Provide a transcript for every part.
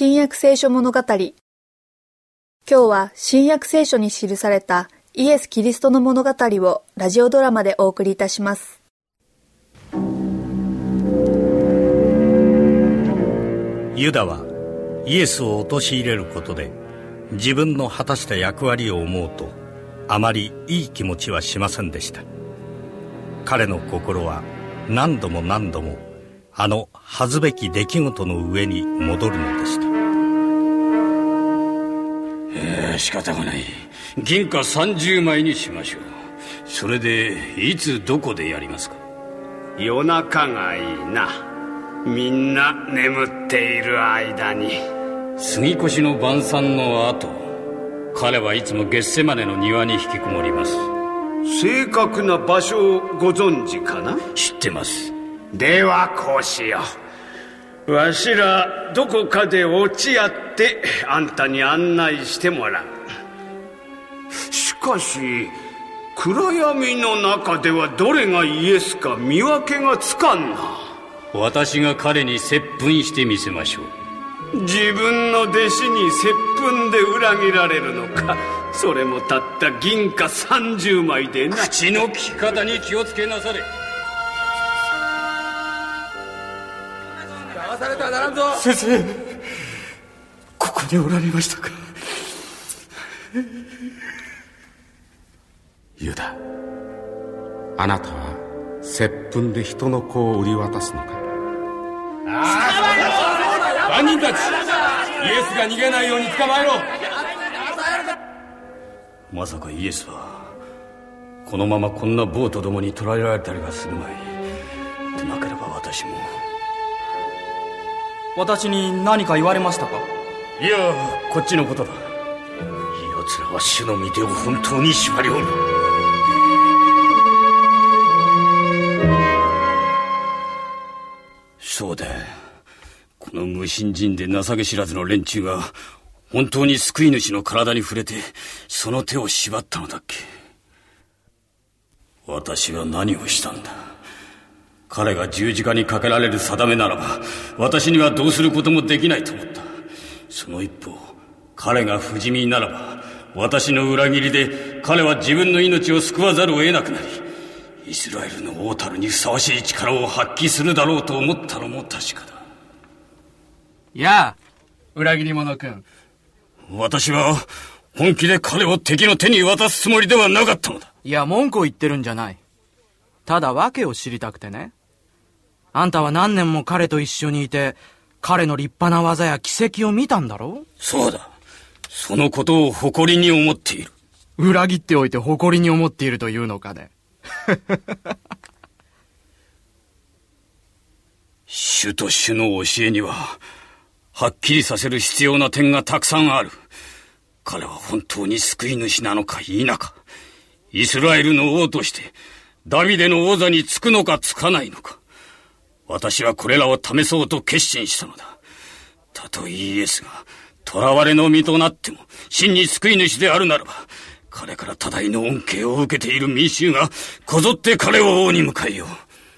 新約聖書物語。今日は新約聖書に記されたイエス・キリストの物語をラジオドラマでお送りいたします。ユダはイエスを陥れることで自分の果たした役割を思うとあまりいい気持ちはしませんでした。彼の心は何度も何度もあの恥ずべき出来事の上に戻るのでした。ええ仕方がない。銀貨30枚にしましょう。それでいつどこでやりますか？夜中がいいな。みんな眠っている間に。杉越の晩餐の後彼はいつもゲッセマネの庭に引きこもります。正確な場所をご存知かな？知ってます。ではこうしようわしらどこかで落ち合ってあんたに案内してもらう。しかし暗闇の中ではどれがイエスか見分けがつかんな。私が彼に接吻してみせましょう。自分の弟子に接吻で裏切られるのか。それもたった銀貨30枚でな。口の利き方に気をつけなされ騙されてはならんぞ。先生ここにおられましたか？ユダあなたは接吻で人の子を売り渡すのか？犯人たちイエスが逃げないように捕まえろ。まさかイエスはこのままこんなボートどもに捕らえられたりはするまい。でなければ私も私に何か言われましたか？いやこっちのことだ。奴らは主の御手を本当に縛りおる。そうだ。この無信心で情け知らずの連中が本当に救い主の体に触れてその手を縛ったのだっけ。私は何をしたんだ？彼が十字架にかけられる定めならば私にはどうすることもできないと思った。その一方彼が不死身ならば私の裏切りで彼は自分の命を救わざるを得なくなりイスラエルの王たるにふさわしい力を発揮するだろうと思ったのも確かだ。やあ裏切り者君。私は本気で彼を敵の手に渡すつもりではなかったのだいや文句を言ってるんじゃないただ訳を知りたくてねあんたは何年も彼と一緒にいて彼の立派な技や奇跡を見たんだろそうだ。そのことを誇りに思っている。裏切っておいて誇りに思っているというのかね。主と主の教えにははっきりさせる必要な点がたくさんある。彼は本当に救い主なのか否か。イスラエルの王としてダビデの王座につくのかつかないのか私はこれらを試そうと決心したのだ。たとえイエスが囚われの身となっても真に救い主であるならば彼から多大の恩恵を受けている民衆がこぞって彼を王に迎えよう。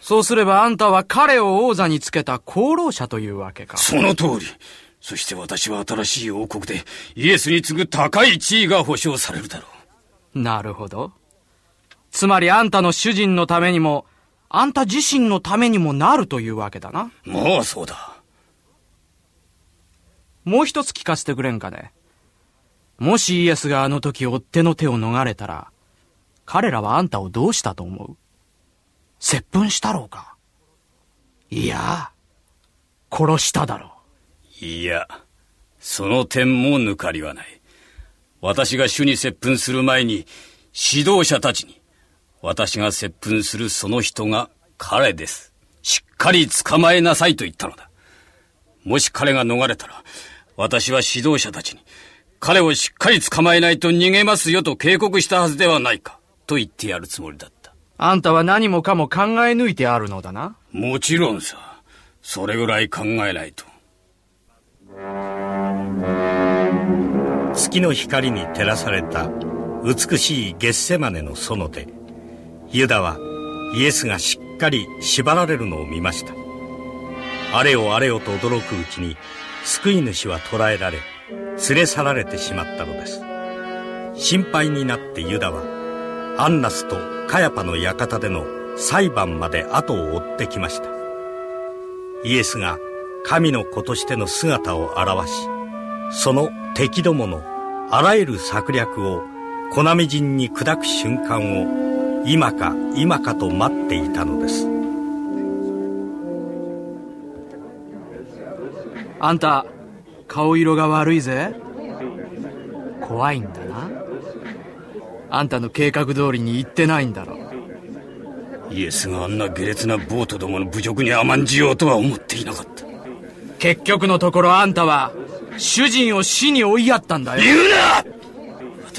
そうすればあんたは彼を王座につけた功労者というわけか。その通り。そして私は新しい王国でイエスに次ぐ高い地位が保証されるだろう。なるほど。つまりあんたの主人のためにもあんた自身のためにもなるというわけだな。もうそうだ。もう一つ聞かせてくれんかね。もしイエスがあの時追っ手の手を逃れたら、彼らはあんたをどうしたと思う？接吻したろうか？いや、殺しただろう。いや、その点も抜かりはない。私が主に接吻する前に、指導者たちに、私が接吻するその人が彼です。しっかり捕まえなさいと言ったのだ。もし彼が逃れたら、私は指導者たちに、彼をしっかり捕まえないと逃げますよと警告したはずではないか、と言ってやるつもりだった。あんたは何もかも考え抜いてあるのだな。もちろんさ。それぐらい考えないと。月の光に照らされた美しいゲッセマネの園で、ユダはイエスがしっかり縛られるのを見ました。あれよあれよと驚くうちに、救い主は捕らえられ、連れ去られてしまったのです。心配になってユダは、アンナスとカヤパの館での裁判まで後を追ってきました。イエスが神の子としての姿を表し、その敵どものあらゆる策略を粉みじに砕く瞬間を今か今かと待っていたのです。あんた顔色が悪いぜ。怖いんだな。あんたの計画通りに行ってないんだろ。イエスがあんな下劣なボートどもの侮辱に甘んじようとは思っていなかった。結局のところあんたは主人を死に追いやったんだよ。言うな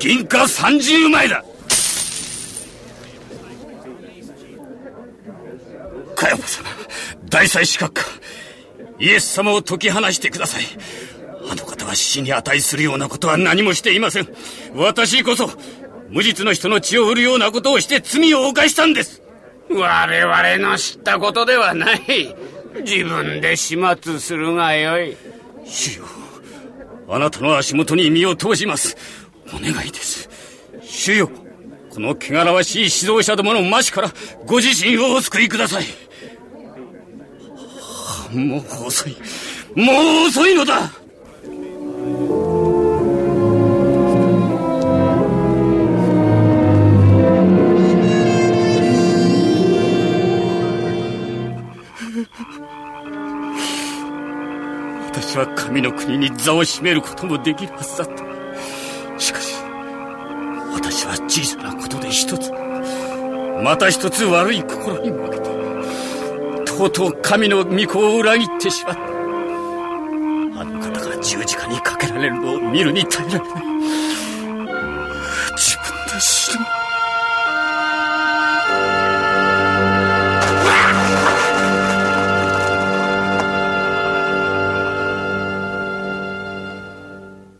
銀貨30枚だ。かやポ様大祭司閣下イエス様を解き放してください。あの方は死に値するようなことは何もしていません。私こそ無実の人の血を売るようなことをして罪を犯したんです。我々の知ったことではない。自分で始末するがよい。主よあなたの足元に身を投じます。お願いです。主よ、この汚らわしい指導者どものましからご自身をお救いください。もう遅い。もう遅いのだ私は神の国に座を占めることもできるはずだった。私は小さなことで一つ。また一つ悪い心に負けてとうとう神の御子を裏切ってしまった。あの方が十字架にかけられるのを見るに耐えられない。自分で死ぬ。